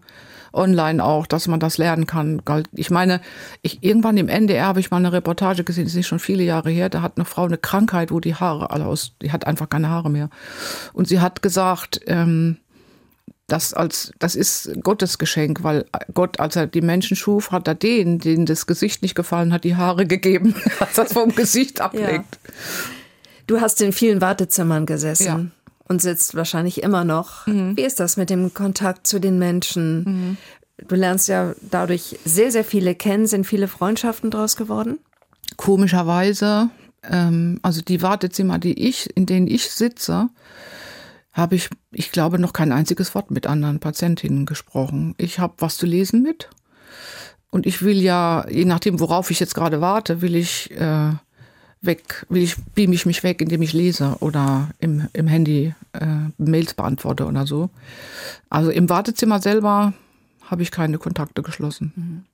online auch, dass man das lernen kann. Ich meine, ich, irgendwann im NDR habe ich mal eine Reportage gesehen, das ist nicht schon viele Jahre her, da hat eine Frau eine Krankheit, wo die Haare alle aus, die hat einfach keine Haare mehr. Und sie hat gesagt, ähm, das als das ist Gottes Geschenk, weil Gott, als er die Menschen schuf, hat er denen, denen das Gesicht nicht gefallen hat, die Haare gegeben, als das vom Gesicht ablegt. Ja. Du hast in vielen Wartezimmern gesessen ja. und sitzt wahrscheinlich immer noch. Mhm. Wie ist das mit dem Kontakt zu den Menschen? Mhm. Du lernst ja dadurch sehr, sehr viele kennen. Sind viele Freundschaften draus geworden? Komischerweise, ähm, also die Wartezimmer, die ich, in denen ich sitze, habe ich, ich glaube, noch kein einziges Wort mit anderen Patientinnen gesprochen. Ich habe was zu lesen mit. Und ich will ja, je nachdem, worauf ich jetzt gerade warte, will ich äh, weg, will ich, beam ich mich weg, indem ich lese oder im, im Handy äh, Mails beantworte oder so. Also im Wartezimmer selber habe ich keine Kontakte geschlossen. Mhm.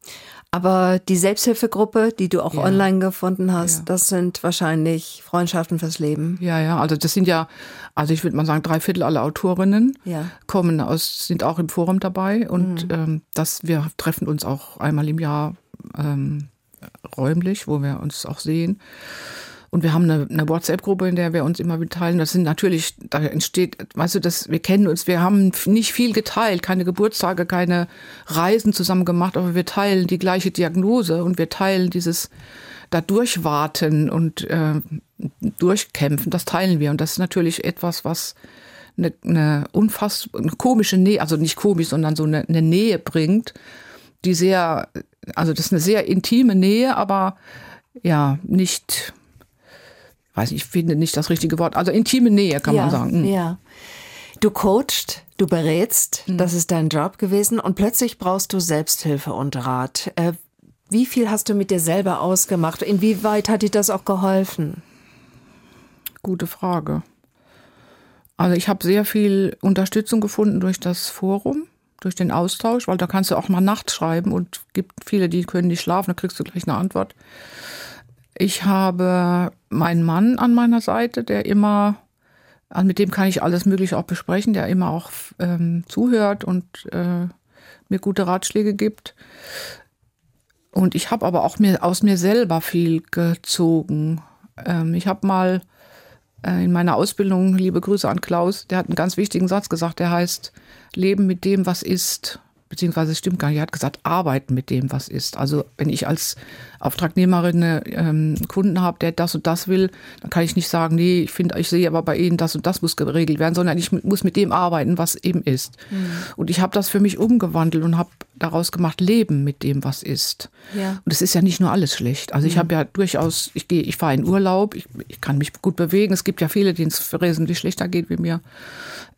Aber die Selbsthilfegruppe, die du auch ja. online gefunden hast, ja. das sind wahrscheinlich Freundschaften fürs Leben. Ja, ja, also das sind ja, also ich würde mal sagen, drei Viertel aller Autorinnen ja. kommen aus, sind auch im Forum dabei und mhm. ähm, das, wir treffen uns auch einmal im Jahr ähm, räumlich, wo wir uns auch sehen. Und wir haben eine, eine WhatsApp-Gruppe, in der wir uns immer mitteilen. Das sind natürlich, da entsteht, weißt du, das, wir kennen uns, wir haben nicht viel geteilt, keine Geburtstage, keine Reisen zusammen gemacht, aber wir teilen die gleiche Diagnose und wir teilen dieses da durchwarten und äh, durchkämpfen, das teilen wir. Und das ist natürlich etwas, was eine, eine unfassbar eine komische Nähe, also nicht komisch, sondern so eine, eine Nähe bringt, die sehr, also das ist eine sehr intime Nähe, aber ja, nicht weiß ich finde nicht das richtige Wort, also intime Nähe kann ja, man sagen. Mhm. Ja. Du coachst, du berätst, mhm. das ist dein Job gewesen und plötzlich brauchst du Selbsthilfe und Rat. Äh, wie viel hast du mit dir selber ausgemacht? Inwieweit hat dir das auch geholfen? Gute Frage. Also ich habe sehr viel Unterstützung gefunden durch das Forum, durch den Austausch, weil da kannst du auch mal nachts schreiben und gibt viele, die können nicht schlafen, da kriegst du gleich eine Antwort. Ich habe meinen Mann an meiner Seite, der immer, mit dem kann ich alles Mögliche auch besprechen, der immer auch ähm, zuhört und äh, mir gute Ratschläge gibt. Und ich habe aber auch mir aus mir selber viel gezogen. Ähm, ich habe mal äh, in meiner Ausbildung, liebe Grüße an Klaus, der hat einen ganz wichtigen Satz gesagt, der heißt, Leben mit dem, was ist beziehungsweise es stimmt gar nicht, er hat gesagt, arbeiten mit dem, was ist. Also wenn ich als Auftragnehmerin einen ähm, Kunden habe, der das und das will, dann kann ich nicht sagen, nee, ich finde, ich sehe aber bei Ihnen das und das muss geregelt werden, sondern ich muss mit dem arbeiten, was eben ist. Mhm. Und ich habe das für mich umgewandelt und habe daraus gemacht, leben mit dem, was ist. Ja. Und es ist ja nicht nur alles schlecht. Also ich mhm. habe ja durchaus, ich gehe, ich fahre in Urlaub, ich, ich kann mich gut bewegen. Es gibt ja viele, denen es wesentlich schlechter geht wie mir.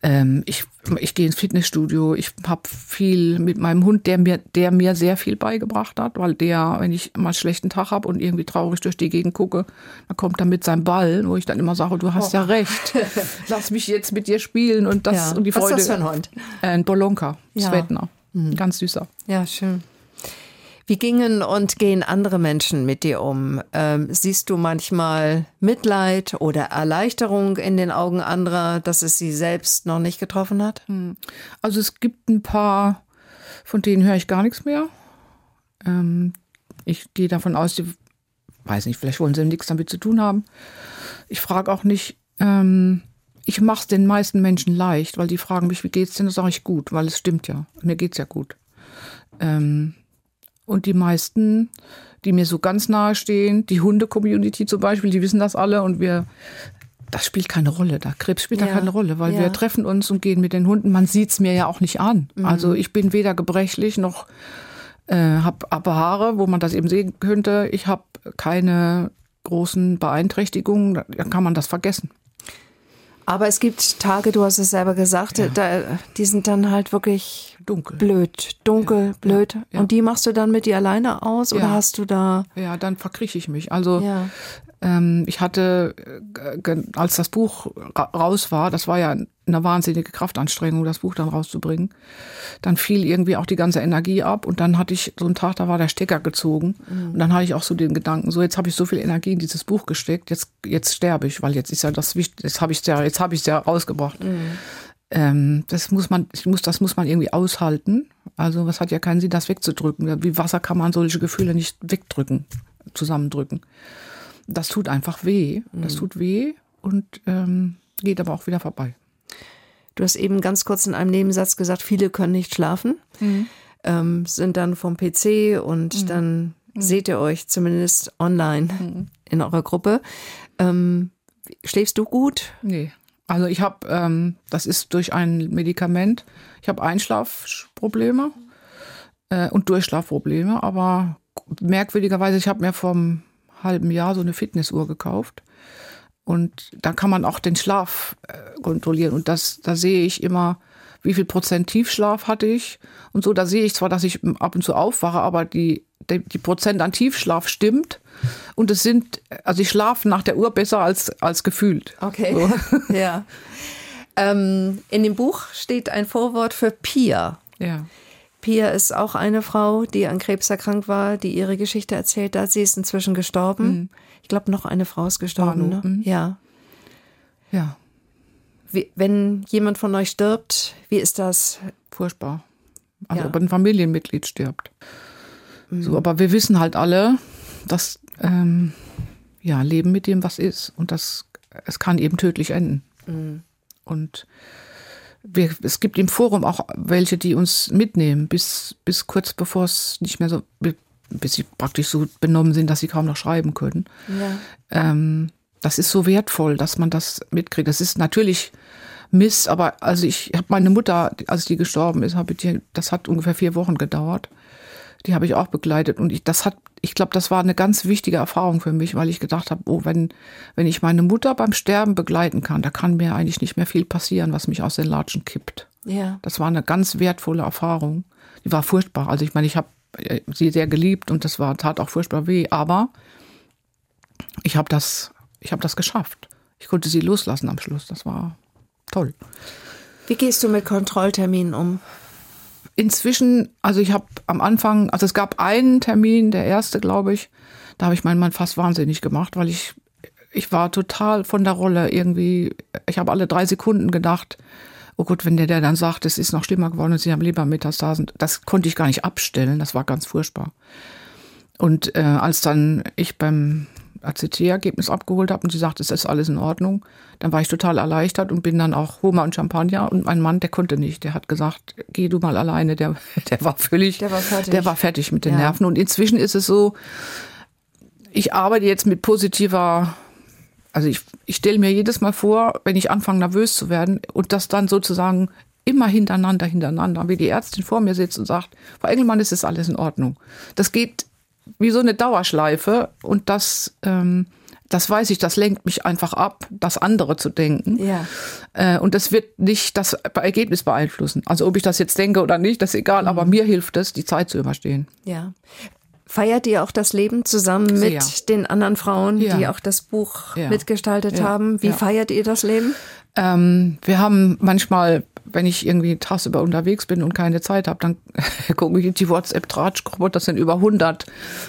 Ähm, ich, ich gehe ins Fitnessstudio, ich habe viel mit meinem Hund, der mir, der mir sehr viel beigebracht hat, weil der, wenn ich mal einen schlechten Tag habe und irgendwie traurig durch die Gegend gucke, dann kommt er mit seinem Ball, wo ich dann immer sage, du hast oh. ja recht, lass mich jetzt mit dir spielen und das ja. und die Freude. Was ist das für ein Hund? Ein Bolonka, ja. Svetner, mhm. ganz süßer. Ja, schön. Wie gingen und gehen andere Menschen mit dir um? Ähm, siehst du manchmal Mitleid oder Erleichterung in den Augen anderer, dass es sie selbst noch nicht getroffen hat? Hm. Also es gibt ein paar, von denen höre ich gar nichts mehr. Ähm, ich gehe davon aus, die, weiß nicht, vielleicht wollen sie nichts damit zu tun haben. Ich frage auch nicht, ähm, ich mache es den meisten Menschen leicht, weil die fragen mich, wie geht's denn? Da sage ich gut, weil es stimmt ja. Mir geht's ja gut. Ähm, und die meisten, die mir so ganz nahe stehen, die Hunde-Community zum Beispiel, die wissen das alle und wir, das spielt keine Rolle. Da Krebs spielt ja. da keine Rolle, weil ja. wir treffen uns und gehen mit den Hunden. Man sieht's mir ja auch nicht an. Mhm. Also ich bin weder gebrechlich noch äh, habe aber Haare, wo man das eben sehen könnte. Ich habe keine großen Beeinträchtigungen. Da kann man das vergessen. Aber es gibt Tage, du hast es selber gesagt, ja. da, die sind dann halt wirklich dunkel. blöd, dunkel, ja. blöd. Ja. Und die machst du dann mit dir alleine aus oder hast du da? Ja, dann verkrieche ich mich. Also ich hatte, äh, als das Buch raus war, das war ja eine wahnsinnige Kraftanstrengung, das Buch dann rauszubringen, dann fiel irgendwie auch die ganze Energie ab und dann hatte ich so einen Tag, da war der Stecker gezogen mhm. und dann hatte ich auch so den Gedanken, so jetzt habe ich so viel Energie in dieses Buch gesteckt, jetzt jetzt sterbe ich, weil jetzt ist ja das wichtig, jetzt habe ich es ja, jetzt habe ich es ja rausgebracht. Mhm. Ähm, das muss man, ich muss, das muss man irgendwie aushalten. Also, was hat ja keinen Sinn, das wegzudrücken. Wie Wasser kann man solche Gefühle nicht wegdrücken, zusammendrücken das tut einfach weh. Das mhm. tut weh und ähm, geht aber auch wieder vorbei. Du hast eben ganz kurz in einem Nebensatz gesagt, viele können nicht schlafen, mhm. ähm, sind dann vom PC und mhm. dann mhm. seht ihr euch zumindest online mhm. in eurer Gruppe. Ähm, schläfst du gut? Nee. Also ich habe, ähm, das ist durch ein Medikament, ich habe Einschlafprobleme äh, und Durchschlafprobleme, aber merkwürdigerweise, ich habe mir vom halben Jahr so eine Fitnessuhr gekauft. Und da kann man auch den Schlaf äh, kontrollieren. Und das, da sehe ich immer, wie viel Prozent Tiefschlaf hatte ich. Und so, da sehe ich zwar, dass ich ab und zu aufwache, aber die, die, die Prozent an Tiefschlaf stimmt. Und es sind, also ich schlafe nach der Uhr besser als, als gefühlt. Okay. So. ja. Ähm, in dem Buch steht ein Vorwort für Pia. Ja. Pia ist auch eine Frau, die an Krebs erkrankt war, die ihre Geschichte erzählt hat. Sie ist inzwischen gestorben. Mhm. Ich glaube, noch eine Frau ist gestorben. Ne? Mhm. Ja. Ja. Wie, wenn jemand von euch stirbt, wie ist das? Furchtbar. Also ja. ob ein Familienmitglied stirbt. Mhm. So, aber wir wissen halt alle, dass ähm, ja Leben mit dem was ist und das es kann eben tödlich enden. Mhm. Und wir, es gibt im Forum auch welche, die uns mitnehmen, bis, bis kurz bevor es nicht mehr so, bis sie praktisch so benommen sind, dass sie kaum noch schreiben können. Ja. Ähm, das ist so wertvoll, dass man das mitkriegt. Das ist natürlich Mist, aber also ich habe meine Mutter, als die gestorben ist, habe ich das hat ungefähr vier Wochen gedauert die habe ich auch begleitet. Und ich, das hat, ich glaube, das war eine ganz wichtige Erfahrung für mich, weil ich gedacht habe, oh, wenn, wenn ich meine Mutter beim Sterben begleiten kann, da kann mir eigentlich nicht mehr viel passieren, was mich aus den Latschen kippt. Ja. Das war eine ganz wertvolle Erfahrung. Die war furchtbar. Also ich meine, ich habe äh, sie sehr geliebt und das war, tat auch furchtbar weh, aber ich habe das, ich habe das geschafft. Ich konnte sie loslassen am Schluss. Das war toll. Wie gehst du mit Kontrollterminen um? Inzwischen, also ich habe am Anfang, also es gab einen Termin, der erste, glaube ich, da habe ich meinen Mann fast wahnsinnig gemacht, weil ich, ich war total von der Rolle irgendwie, ich habe alle drei Sekunden gedacht, oh Gott, wenn der, der dann sagt, es ist noch schlimmer geworden und Sie haben Lebermetastasen, das konnte ich gar nicht abstellen, das war ganz furchtbar. Und äh, als dann ich beim ACT-Ergebnis abgeholt habe und sie sagt, es ist alles in Ordnung, dann war ich total erleichtert und bin dann auch Hummer und Champagner und mein Mann, der konnte nicht, der hat gesagt, geh du mal alleine, der, der war völlig, der war fertig, der war fertig mit den ja. Nerven. Und inzwischen ist es so, ich arbeite jetzt mit positiver, also ich, ich stelle mir jedes Mal vor, wenn ich anfange nervös zu werden und das dann sozusagen immer hintereinander, hintereinander, wie die Ärztin vor mir sitzt und sagt, Frau Engelmann, es ist alles in Ordnung. Das geht wie so eine Dauerschleife und das, ähm, das weiß ich, das lenkt mich einfach ab, das andere zu denken. Ja. Äh, und das wird nicht das Ergebnis beeinflussen. Also ob ich das jetzt denke oder nicht, das ist egal, mhm. aber mir hilft es, die Zeit zu überstehen. Ja. Feiert ihr auch das Leben zusammen mit Sehr. den anderen Frauen, ja. die auch das Buch ja. mitgestaltet ja. haben? Wie feiert ihr das Leben? Ähm, wir haben manchmal wenn ich irgendwie tagsüber unterwegs bin und keine Zeit habe, dann gucke ich die WhatsApp-Tratschgruppe. Das sind über 100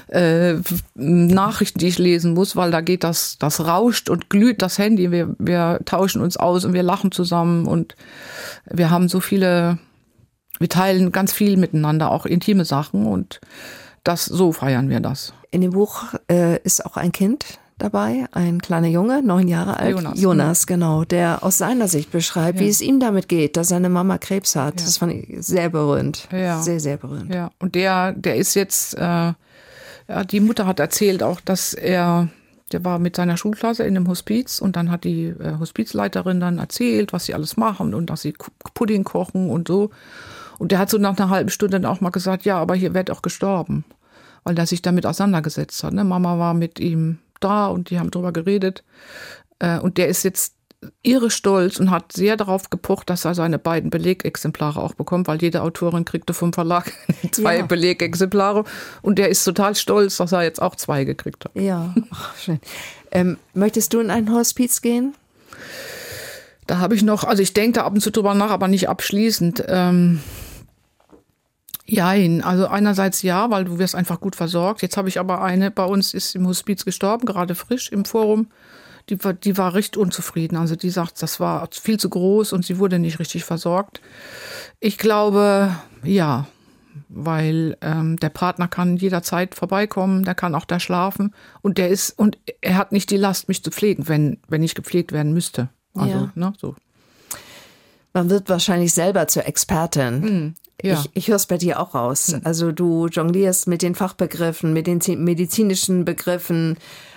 äh, Nachrichten, die ich lesen muss, weil da geht das, das rauscht und glüht das Handy. Wir, wir tauschen uns aus und wir lachen zusammen und wir haben so viele, wir teilen ganz viel miteinander, auch intime Sachen und das, so feiern wir das. In dem Buch äh, ist auch ein Kind dabei, ein kleiner Junge, neun Jahre alt. Jonas, Jonas genau, der aus seiner Sicht beschreibt, ja. wie es ihm damit geht, dass seine Mama Krebs hat. Ja. Das fand ich sehr berührend. Ja. Sehr, sehr berührend. Ja, und der, der ist jetzt, äh, ja, die Mutter hat erzählt auch, dass er, der war mit seiner Schulklasse in einem Hospiz und dann hat die äh, Hospizleiterin dann erzählt, was sie alles machen und dass sie Pudding kochen und so. Und der hat so nach einer halben Stunde dann auch mal gesagt, ja, aber hier wird auch gestorben, weil er sich damit auseinandergesetzt hat. Ne? Mama war mit ihm da und die haben drüber geredet. Äh, und der ist jetzt irre stolz und hat sehr darauf gepocht, dass er seine beiden Belegexemplare auch bekommt, weil jede Autorin kriegte vom Verlag zwei ja. Belegexemplare. Und der ist total stolz, dass er jetzt auch zwei gekriegt hat. Ja, Ach, schön. Ähm, möchtest du in ein Hospiz gehen? Da habe ich noch, also ich denke da ab und zu drüber nach, aber nicht abschließend. Ähm, Jein, also einerseits ja, weil du wirst einfach gut versorgt. Jetzt habe ich aber eine, bei uns ist im Hospiz gestorben, gerade frisch im Forum. Die war, die war recht unzufrieden. Also die sagt, das war viel zu groß und sie wurde nicht richtig versorgt. Ich glaube, ja, weil ähm, der Partner kann jederzeit vorbeikommen, der kann auch da schlafen und der ist und er hat nicht die Last, mich zu pflegen, wenn wenn ich gepflegt werden müsste. Also, ja. ne, so. Man wird wahrscheinlich selber zur Expertin. Mhm. Ja. Ich, ich höre es bei dir auch raus. Hm. Also du jonglierst mit den Fachbegriffen, mit den medizinischen Begriffen.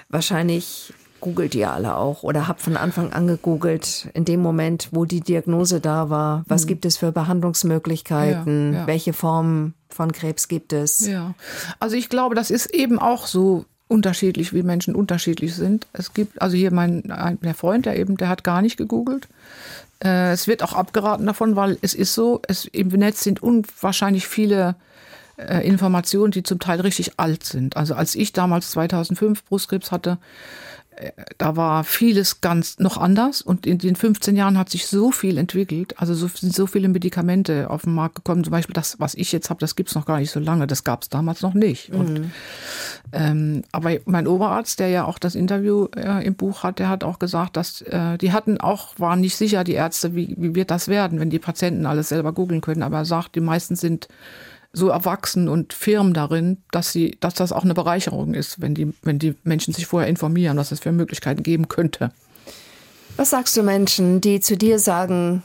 Wahrscheinlich googelt ihr alle auch oder habt von Anfang an gegoogelt, in dem Moment, wo die Diagnose da war. Was hm. gibt es für Behandlungsmöglichkeiten? Ja, ja. Welche Formen von Krebs gibt es? Ja, also ich glaube, das ist eben auch so unterschiedlich, wie Menschen unterschiedlich sind. Es gibt, also hier mein der Freund, der eben, der hat gar nicht gegoogelt. Äh, es wird auch abgeraten davon, weil es ist so, es, im Netz sind unwahrscheinlich viele äh, Informationen, die zum Teil richtig alt sind. Also als ich damals 2005 Brustkrebs hatte, da war vieles ganz noch anders und in den 15 Jahren hat sich so viel entwickelt. Also so, sind so viele Medikamente auf den Markt gekommen. Zum Beispiel das, was ich jetzt habe, das gibt's noch gar nicht so lange. Das gab's damals noch nicht. Mhm. Und, ähm, aber mein Oberarzt, der ja auch das Interview äh, im Buch hat, der hat auch gesagt, dass äh, die hatten auch, waren nicht sicher, die Ärzte, wie, wie wird das werden, wenn die Patienten alles selber googeln können. Aber er sagt, die meisten sind so erwachsen und firm darin, dass sie, dass das auch eine Bereicherung ist, wenn die, wenn die Menschen sich vorher informieren, was es für Möglichkeiten geben könnte. Was sagst du Menschen, die zu dir sagen,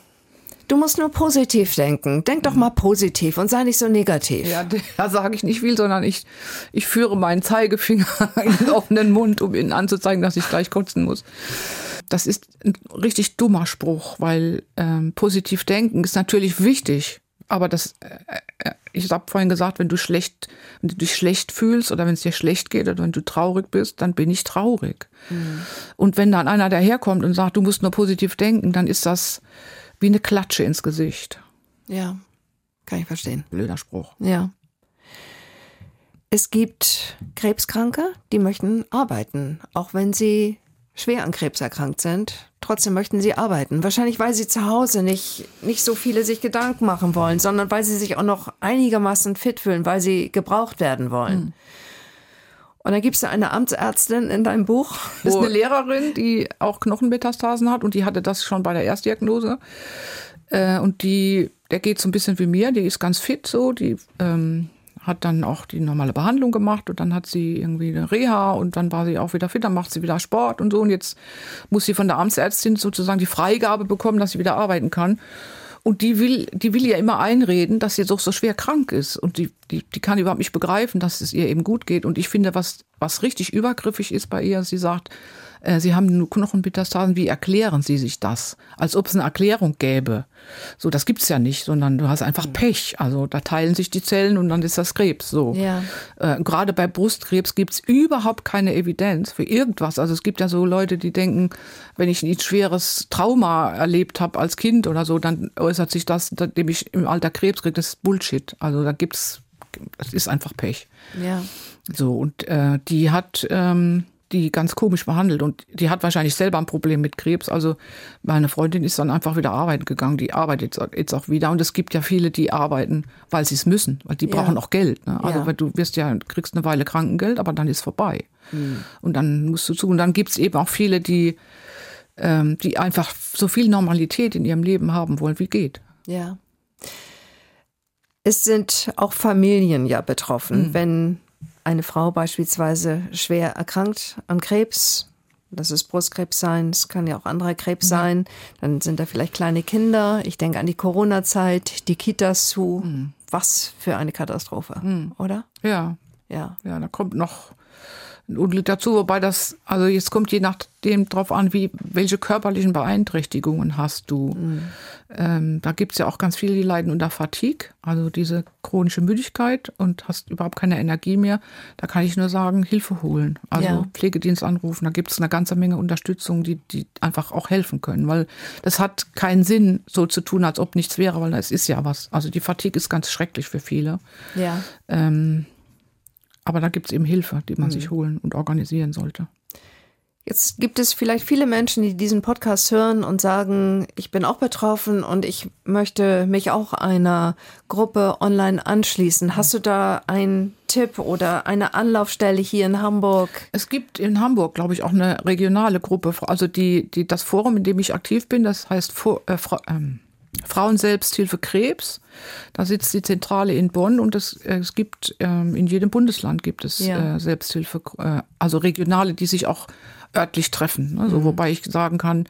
du musst nur positiv denken, denk doch mal positiv und sei nicht so negativ? Ja, da sage ich nicht viel, sondern ich, ich führe meinen Zeigefinger in den offenen Mund, um ihnen anzuzeigen, dass ich gleich kotzen muss. Das ist ein richtig dummer Spruch, weil ähm, positiv denken ist natürlich wichtig. Aber das, äh, äh, ich habe vorhin gesagt, wenn du schlecht, wenn du dich schlecht fühlst oder wenn es dir schlecht geht oder wenn du traurig bist, dann bin ich traurig. Mhm. Und wenn dann einer daherkommt und sagt, du musst nur positiv denken, dann ist das wie eine Klatsche ins Gesicht. Ja, kann ich verstehen. Blöder Spruch. Ja. Es gibt Krebskranke, die möchten arbeiten, auch wenn sie schwer an Krebs erkrankt sind. Trotzdem möchten sie arbeiten. Wahrscheinlich, weil sie zu Hause nicht, nicht so viele sich Gedanken machen wollen, sondern weil sie sich auch noch einigermaßen fit fühlen, weil sie gebraucht werden wollen. Mhm. Und dann gibt es eine Amtsärztin in deinem Buch. Das ist eine Lehrerin, die auch Knochenmetastasen hat und die hatte das schon bei der Erstdiagnose. Äh, und die, der geht so ein bisschen wie mir, die ist ganz fit so, die ähm, hat dann auch die normale Behandlung gemacht und dann hat sie irgendwie eine Reha und dann war sie auch wieder fit, dann macht sie wieder Sport und so und jetzt muss sie von der Amtsärztin sozusagen die Freigabe bekommen, dass sie wieder arbeiten kann. Und die will, die will ja immer einreden, dass sie doch so schwer krank ist. Und die, die, die kann überhaupt nicht begreifen, dass es ihr eben gut geht. Und ich finde, was, was richtig übergriffig ist bei ihr, sie sagt, Sie haben nur Knochenmetastasen, wie erklären Sie sich das? Als ob es eine Erklärung gäbe. So, das gibt's ja nicht, sondern du hast einfach Pech. Also da teilen sich die Zellen und dann ist das Krebs. So. Ja. Äh, gerade bei Brustkrebs gibt's überhaupt keine Evidenz für irgendwas. Also es gibt ja so Leute, die denken, wenn ich ein schweres Trauma erlebt habe als Kind oder so, dann äußert sich das, indem ich im Alter Krebs kriege. Das ist Bullshit. Also da gibt's, das ist einfach Pech. Ja. So, und äh, die hat ähm, die ganz komisch behandelt und die hat wahrscheinlich selber ein Problem mit Krebs. Also meine Freundin ist dann einfach wieder arbeiten gegangen. Die arbeitet jetzt auch wieder und es gibt ja viele, die arbeiten, weil sie es müssen, weil die ja. brauchen auch Geld. Ne? Also ja. du wirst ja kriegst eine Weile Krankengeld, aber dann ist vorbei mhm. und dann musst du zu. Und dann gibt es eben auch viele, die ähm, die einfach so viel Normalität in ihrem Leben haben wollen, wie geht. Ja. Es sind auch Familien ja betroffen, mhm. wenn eine Frau beispielsweise schwer erkrankt an Krebs, das ist Brustkrebs sein, es kann ja auch anderer Krebs mhm. sein, dann sind da vielleicht kleine Kinder. Ich denke an die Corona-Zeit, die Kitas zu. Mhm. Was für eine Katastrophe, mhm. oder? Ja. Ja. Ja, da kommt noch und dazu, wobei das, also jetzt kommt je nachdem drauf an, wie, welche körperlichen Beeinträchtigungen hast du. Mhm. Ähm, da gibt's ja auch ganz viele, die leiden unter Fatigue, also diese chronische Müdigkeit und hast überhaupt keine Energie mehr. Da kann ich nur sagen, Hilfe holen. Also ja. Pflegedienst anrufen. Da gibt's eine ganze Menge Unterstützung, die, die einfach auch helfen können. Weil das hat keinen Sinn, so zu tun, als ob nichts wäre, weil es ist ja was. Also die Fatigue ist ganz schrecklich für viele. Ja. Ähm, aber da gibt es eben Hilfe, die man mhm. sich holen und organisieren sollte. Jetzt gibt es vielleicht viele Menschen, die diesen Podcast hören und sagen, ich bin auch betroffen und ich möchte mich auch einer Gruppe online anschließen. Hast du da einen Tipp oder eine Anlaufstelle hier in Hamburg? Es gibt in Hamburg, glaube ich, auch eine regionale Gruppe, also die, die das Forum, in dem ich aktiv bin, das heißt äh, ähm, Frauenselbsthilfe Krebs. Da sitzt die Zentrale in Bonn und es, äh, es gibt ähm, in jedem Bundesland gibt es ja. äh, Selbsthilfe, äh, also regionale, die sich auch örtlich treffen. Also, mhm. Wobei ich sagen kann,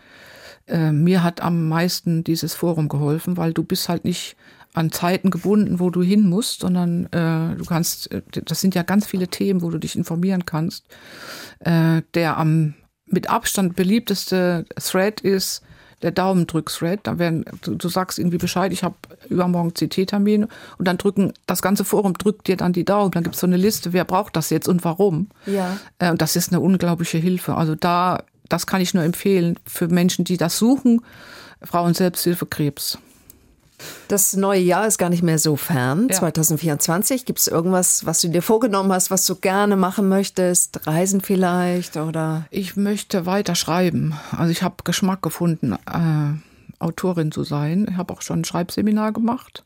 mir hat am meisten dieses Forum geholfen, weil du bist halt nicht an Zeiten gebunden, wo du hin musst, sondern äh, du kannst, das sind ja ganz viele Themen, wo du dich informieren kannst. Äh, der am mit Abstand beliebteste Thread ist der Daumendrück-Thread. Da werden, du, du, sagst irgendwie Bescheid, ich habe übermorgen CT-Termin und dann drücken, das ganze Forum drückt dir dann die Daumen. Dann gibt es so eine Liste, wer braucht das jetzt und warum. Ja. Äh, und das ist eine unglaubliche Hilfe. Also da, das kann ich nur empfehlen für Menschen, die das suchen. Frauen Selbsthilfe Krebs. Das neue Jahr ist gar nicht mehr so fern. Ja. 2024. Gibt es irgendwas, was du dir vorgenommen hast, was du gerne machen möchtest? Reisen vielleicht oder? Ich möchte weiter schreiben. Also ich habe Geschmack gefunden, äh, Autorin zu sein. Ich habe auch schon ein Schreibseminar gemacht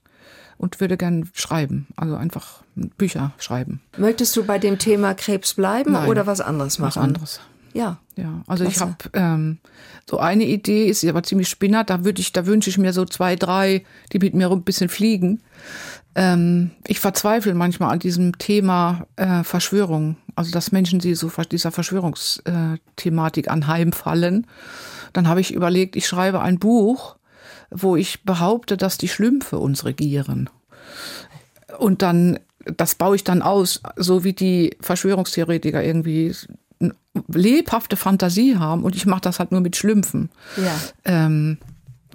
und würde gern schreiben. Also einfach Bücher schreiben. Möchtest du bei dem Thema Krebs bleiben Nein, oder was anderes machen? Was anderes. Ja. Ja, also Klasse. ich habe ähm, so eine Idee, ist aber ziemlich spinnert, da würde ich, da wünsche ich mir so zwei, drei, die mit mir ein bisschen fliegen. Ähm, ich verzweifle manchmal an diesem Thema äh, Verschwörung, also dass Menschen sie so dieser Verschwörungsthematik anheimfallen. Dann habe ich überlegt, ich schreibe ein Buch, wo ich behaupte, dass die Schlümpfe uns regieren. Und dann das baue ich dann aus, so wie die Verschwörungstheoretiker irgendwie lebhafte Fantasie haben und ich mache das halt nur mit Schlümpfen. Ja. Ähm,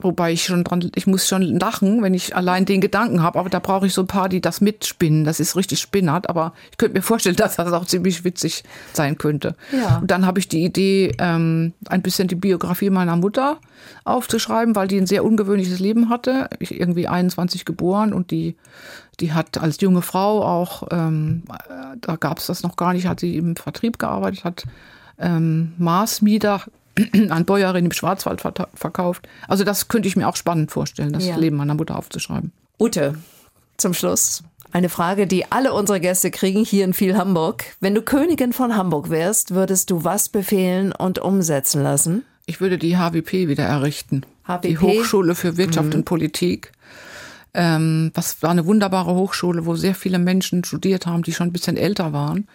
wobei ich schon dran, ich muss schon lachen, wenn ich allein den Gedanken habe, aber da brauche ich so ein paar, die das mitspinnen. Das ist richtig spinnert, aber ich könnte mir vorstellen, dass das auch ziemlich witzig sein könnte. Ja. Und dann habe ich die Idee, ähm, ein bisschen die Biografie meiner Mutter aufzuschreiben, weil die ein sehr ungewöhnliches Leben hatte. Ich irgendwie 21 geboren und die die hat als junge Frau auch, ähm, da gab es das noch gar nicht, hat sie im Vertrieb gearbeitet, hat ähm, Maßmieder an Bäuerin im Schwarzwald verkauft. Also das könnte ich mir auch spannend vorstellen, das ja. Leben meiner Mutter aufzuschreiben. Ute, zum Schluss. Eine Frage, die alle unsere Gäste kriegen hier in viel Hamburg. Wenn du Königin von Hamburg wärst, würdest du was befehlen und umsetzen lassen? Ich würde die HWP wieder errichten. HWP? Die Hochschule für Wirtschaft mhm. und Politik. Ähm, was war eine wunderbare Hochschule, wo sehr viele Menschen studiert haben, die schon ein bisschen älter waren.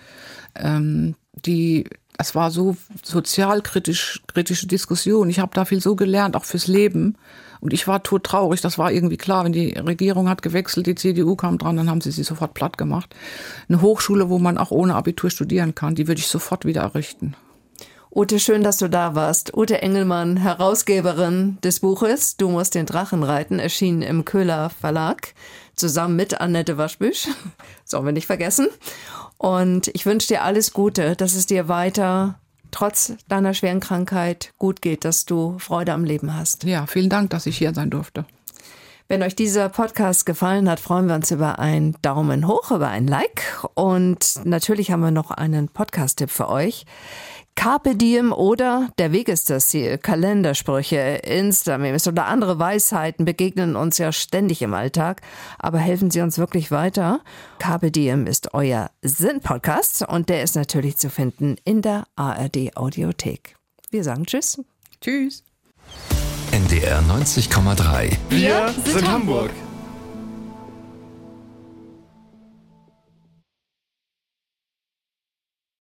Ähm, die, es war so sozialkritisch, kritische Diskussion. Ich habe da viel so gelernt, auch fürs Leben. Und ich war tot traurig. Das war irgendwie klar. Wenn die Regierung hat gewechselt, die CDU kam dran, dann haben sie sie sofort platt gemacht. Eine Hochschule, wo man auch ohne Abitur studieren kann, die würde ich sofort wieder errichten. Ute, schön, dass du da warst. Ute Engelmann, Herausgeberin des Buches Du musst den Drachen reiten, erschienen im Köhler Verlag, zusammen mit Annette Waschbüsch. Sollen wir nicht vergessen. Und ich wünsche dir alles Gute, dass es dir weiter trotz deiner schweren Krankheit gut geht, dass du Freude am Leben hast. Ja, vielen Dank, dass ich hier sein durfte. Wenn euch dieser Podcast gefallen hat, freuen wir uns über einen Daumen hoch, über ein Like. Und natürlich haben wir noch einen Podcast-Tipp für euch. Carpe diem oder der Weg ist das Ziel. Kalendersprüche, Insta-Memes oder andere Weisheiten begegnen uns ja ständig im Alltag. Aber helfen sie uns wirklich weiter? Carpe diem ist euer Sinn-Podcast und der ist natürlich zu finden in der ARD Audiothek. Wir sagen Tschüss. Tschüss. NDR 90,3. Wir sind Hamburg.